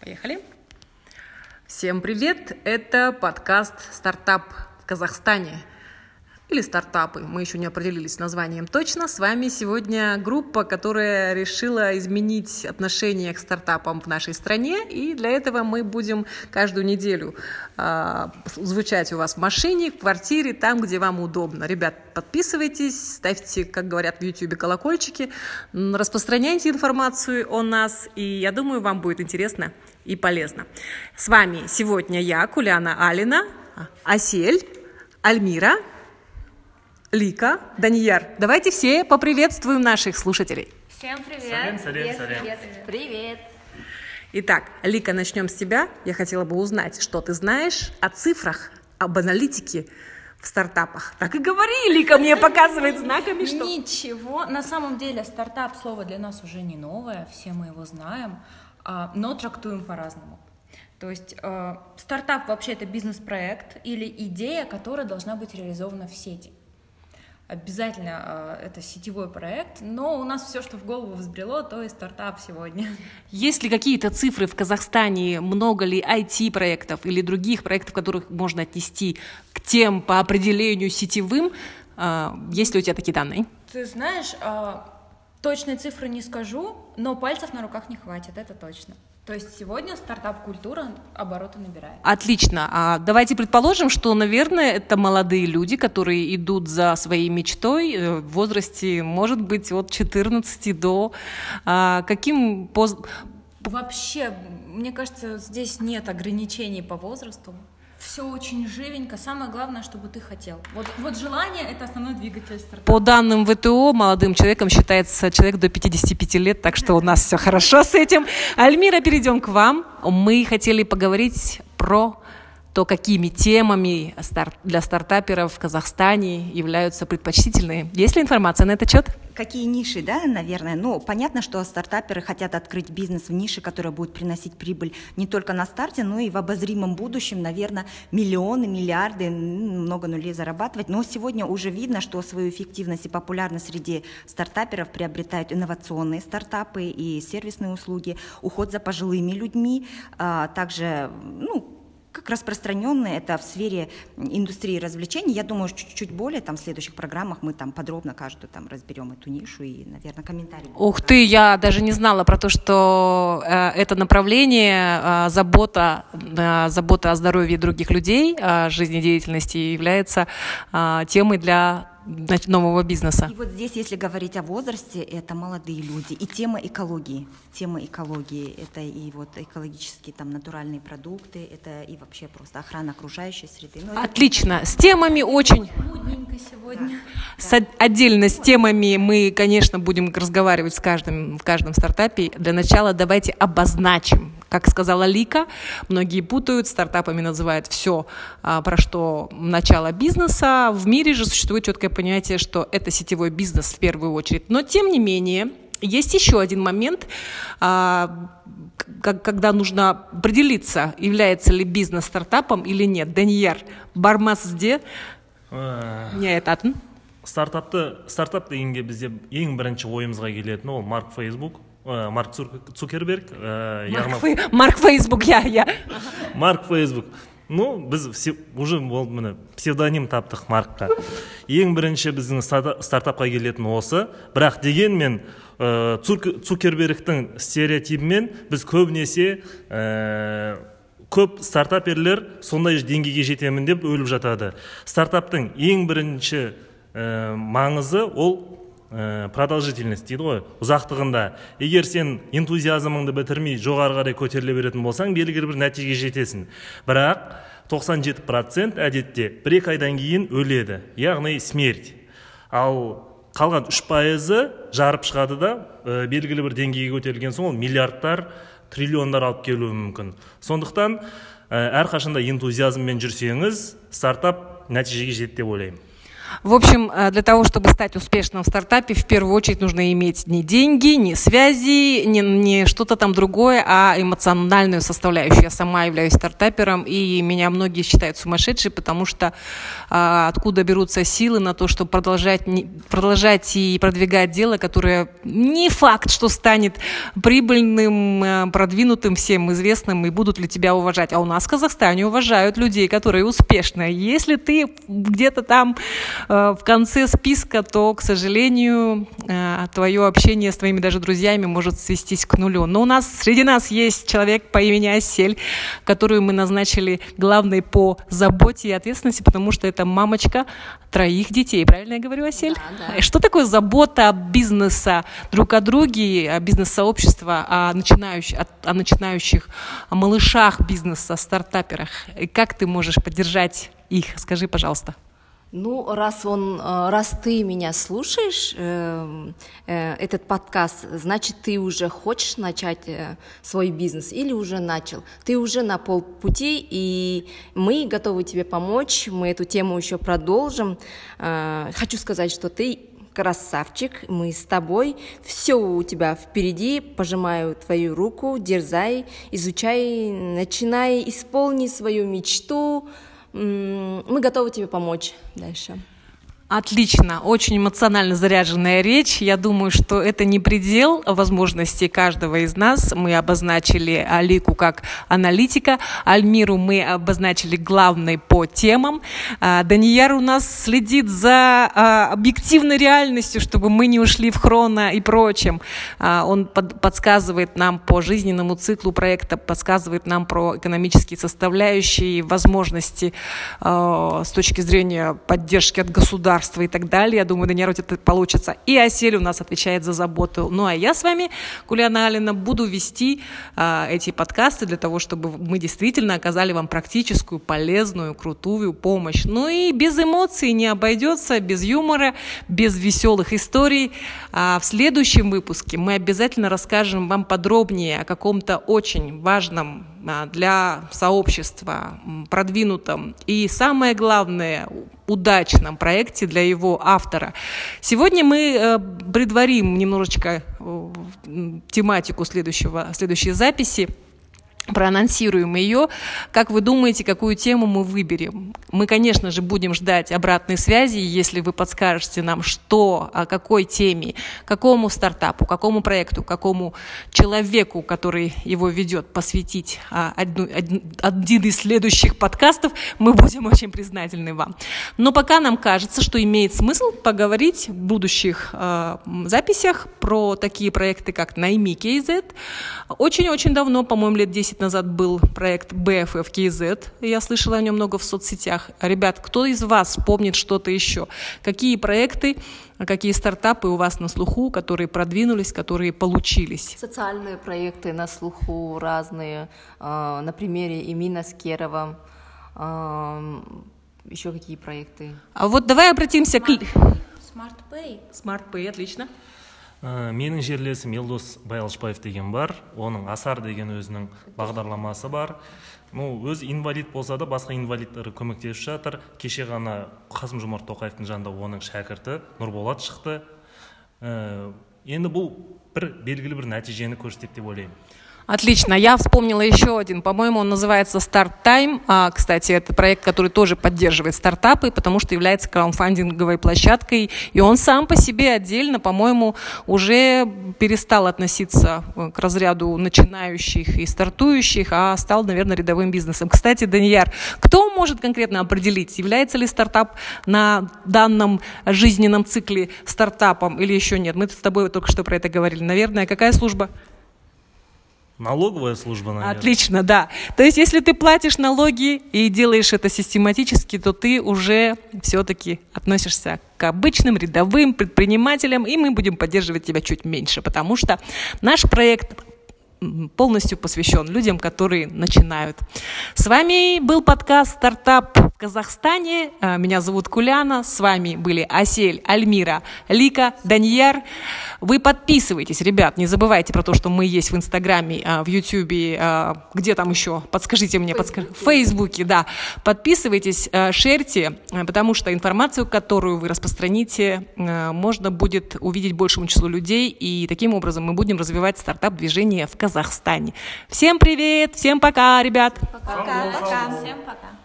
Поехали. Всем привет! Это подкаст «Стартап в Казахстане» или стартапы. Мы еще не определились с названием точно. С вами сегодня группа, которая решила изменить отношение к стартапам в нашей стране. И для этого мы будем каждую неделю э, звучать у вас в машине, в квартире, там, где вам удобно. Ребят, подписывайтесь, ставьте, как говорят в YouTube, колокольчики, распространяйте информацию о нас. И я думаю, вам будет интересно и полезно. С вами сегодня я, Куляна Алина, Асель, Альмира – Лика, Данияр. Давайте все поприветствуем наших слушателей. Всем привет. Салем, салем, салем. Привет. Привет. Итак, Лика, начнем с тебя. Я хотела бы узнать, что ты знаешь о цифрах, об аналитике в стартапах. Так и говори, Лика мне показывает знаками, что... Ничего. На самом деле стартап слово для нас уже не новое, все мы его знаем, но трактуем по-разному. То есть э, стартап вообще это бизнес-проект или идея, которая должна быть реализована в сети обязательно э, это сетевой проект, но у нас все, что в голову взбрело, то и стартап сегодня. Есть ли какие-то цифры в Казахстане, много ли IT-проектов или других проектов, которых можно отнести к тем по определению сетевым? Э, есть ли у тебя такие данные? Ты знаешь, э, точные цифры не скажу, но пальцев на руках не хватит, это точно. То есть сегодня стартап-культура обороты набирает. Отлично. А давайте предположим, что, наверное, это молодые люди, которые идут за своей мечтой э, в возрасте, может быть, от 14 до... А, каким поз... Вообще, мне кажется, здесь нет ограничений по возрасту все очень живенько. Самое главное, чтобы ты хотел. Вот, вот желание – это основной двигатель стартапа. По данным ВТО, молодым человеком считается человек до 55 лет, так что у нас все хорошо с этим. Альмира, перейдем к вам. Мы хотели поговорить про то, какими темами для стартаперов в Казахстане являются предпочтительные. Есть ли информация на этот счет? Какие ниши, да, наверное? Ну, понятно, что стартаперы хотят открыть бизнес в нише, которая будет приносить прибыль не только на старте, но и в обозримом будущем, наверное, миллионы, миллиарды, много нулей зарабатывать. Но сегодня уже видно, что свою эффективность и популярность среди стартаперов приобретают инновационные стартапы и сервисные услуги, уход за пожилыми людьми, а также, ну, как распространенные это в сфере индустрии развлечений. Я думаю, чуть-чуть более там в следующих программах мы там подробно каждую там разберем эту нишу и, наверное, комментарии. Ух ты, я даже не знала про то, что э, это направление э, забота, э, забота о здоровье других людей, о жизнедеятельности является э, темой для нового бизнеса. И вот здесь, если говорить о возрасте, это молодые люди. И тема экологии. Тема экологии – это и вот экологические там натуральные продукты, это и вообще просто охрана окружающей среды. Ну, Отлично. Это... С темами очень... Мудненько сегодня. Да. С, отдельно с темами мы, конечно, будем разговаривать с каждым, в каждом стартапе. Для начала давайте обозначим, как сказала Лика, многие путают, стартапами называют все, а, про что начало бизнеса. В мире же существует четкое понятие, что это сетевой бизнес в первую очередь. Но тем не менее, есть еще один момент, а, когда нужно определиться, является ли бизнес стартапом или нет. Данияр, бармасызде не айтатын стартапты стартап дегенге бізде ең бірінші ойымызға келетіні ол марк фейсбук Э, марк цукерберг э, марк фейсбук иә иә марк фейсбук. Ну біз уже ол міне псевдоним таптық маркқа ең бірінші біздің стартапқа келетін осы. Бірақ дегенмен ә, цукербергтің стереотипімен біз көбінесе ә, көп стартаперлер сондай деңгейге жетемін деп өліп жатады. Стартаптың ең бірінші ә, маңызы ол ә, продолжительность дейді ғой. Ұзақтығында. Егер сен энтузиазмыңды бітірмей жоғары қарай көтеріле беретін болсаң белгілі бір нәтижеге жетесің. Бірақ 97 процент әдетте бір екі айдан кейін өледі яғни смерть. Ал қалған үш пайызы жарып шығады да ә, белгілі бір деңгейге көтерілген соң ол миллиардтар триллиондар алып келуі мүмкін. Сондықтан ә, әрқашанда энтузиазммен жүрсеңіз стартап нәтижеге жетеді деп ойлаймын. В общем, э, для того, чтобы стать успешным в стартапе, в первую очередь нужно иметь не деньги, не связи, не, не что-то там другое, а эмоциональную составляющую. Я сама являюсь стартапером, и меня многие считают сумасшедшей, потому что а, откуда берутся силы на то, чтобы продолжать, не, продолжать и продвигать дело, которое не факт, что станет прибыльным, э, продвинутым, всем известным, и будут ли тебя уважать. А у нас в Казахстане уважают людей, которые успешны. Если ты где-то там в конце списка, то, к сожалению, э, твое общение с твоими даже друзьями может свестись к нулю. Но у нас среди нас есть человек по имени Осель, которую мы назначили главной по заботе и ответственности, потому что это мамочка троих детей. Правильно я говорю, Осель? Да, да. Что такое забота бизнеса друг о друге, бизнес-сообщества, о начинающих, о начинающих малышах бизнеса, стартаперах? И как ты можешь поддержать их? Скажи, пожалуйста. Ну, раз он, э, раз ты меня слушаешь, э, э, этот подкаст, значит, ты уже хочешь начать э, свой бизнес или уже начал. Ты уже на полпути, и мы готовы тебе помочь. Мы эту тему еще продолжим. Э, хочу сказать, что ты красавчик, мы с тобой, все у тебя впереди, пожимаю твою руку, дерзай, изучай, начинай, исполни свою мечту, мы готовы тебе помочь дальше. Отлично, очень эмоционально заряженная речь. Я думаю, что это не предел возможностей каждого из нас. Мы обозначили Алику как аналитика, Альмиру мы обозначили главной по темам. А, Данияр у нас следит за а, объективной реальностью, чтобы мы не ушли в хроно и прочем. А, он подсказывает нам по жизненному циклу проекта, подсказывает нам про экономические составляющие, возможности с точки зрения поддержки от государства государства и так далее. Я думаю, Даниэль, это получится. И Осель у нас отвечает за заботу. Ну, а я с вами, Кулиана Алина, буду вести а, эти подкасты для того, чтобы мы действительно оказали вам практическую, полезную, крутую помощь. Ну и без эмоций не обойдется, без юмора, без веселых историй. А в следующем выпуске мы обязательно расскажем вам подробнее о каком-то очень важном а, для сообщества продвинутом и самое главное удачном проекте для его автора. Сегодня мы э, предварим немножечко э, тематику следующего, следующей записи проанонсируем ее. Как вы думаете, какую тему мы выберем? Мы, конечно же, будем ждать обратной связи, если вы подскажете нам, что, о какой теме, какому стартапу, какому проекту, какому человеку, который его ведет, посвятить а, одну, один из следующих подкастов, мы будем очень признательны вам. Но пока нам кажется, что имеет смысл поговорить в будущих э, записях про такие проекты, как Найми KZ. Очень-очень давно, по-моему, лет 10 назад был проект KZ. Я слышала о нем много в соцсетях. Ребят, кто из вас помнит что-то еще? Какие проекты, какие стартапы у вас на слуху, которые продвинулись, которые получились? Социальные проекты на слуху разные. А, на примере Имина Скерова. А, еще какие проекты? А вот давай обратимся Smart к... Smart Pay. Smart Pay, отлично. Ә, менің жерлесім елдос баялышбаев деген бар. Оның асар деген өзінің бағдарламасы бар. Ну өзі инвалид болса да басқа инвалидтер көмектесіп жатыр. Кеше ғана қасым жомарт тоқаевтың жанында оның шәкірті нұрболат шықты. Ә, енді бұл бір белгілі бір нәтижені көрсетеді деп ойлаймын. Отлично. Я вспомнила еще один. По-моему, он называется Start Time. А, кстати, это проект, который тоже поддерживает стартапы, потому что является краудфандинговой площадкой. И он сам по себе отдельно, по-моему, уже перестал относиться э, к разряду начинающих и стартующих, а стал, наверное, рядовым бизнесом. Кстати, Данияр, кто может конкретно определить, является ли стартап на данном жизненном цикле стартапом или еще нет? Мы с тобой только что про это говорили. Наверное, какая служба? Налоговая служба, наверное. Отлично, да. То есть, если ты платишь налоги и делаешь это систематически, то ты уже все-таки относишься к обычным рядовым предпринимателям, и мы будем поддерживать тебя чуть меньше, потому что наш проект полностью посвящен людям, которые начинают. С вами был подкаст «Стартап Казахстане. А, меня зовут Куляна, с вами были Асель, Альмира, Лика, Даньяр. Вы подписывайтесь, ребят, не забывайте про то, что мы есть в Инстаграме, а, в Ютубе, а, где там еще, подскажите мне, подскажите, в Фейсбуке, да. Подписывайтесь, шерьте, потому что информацию, которую вы распространите, можно будет увидеть большему числу людей, и таким образом мы будем развивать стартап-движение в Казахстане. Всем привет, всем пока, ребят! Пока, пока. Всем пока.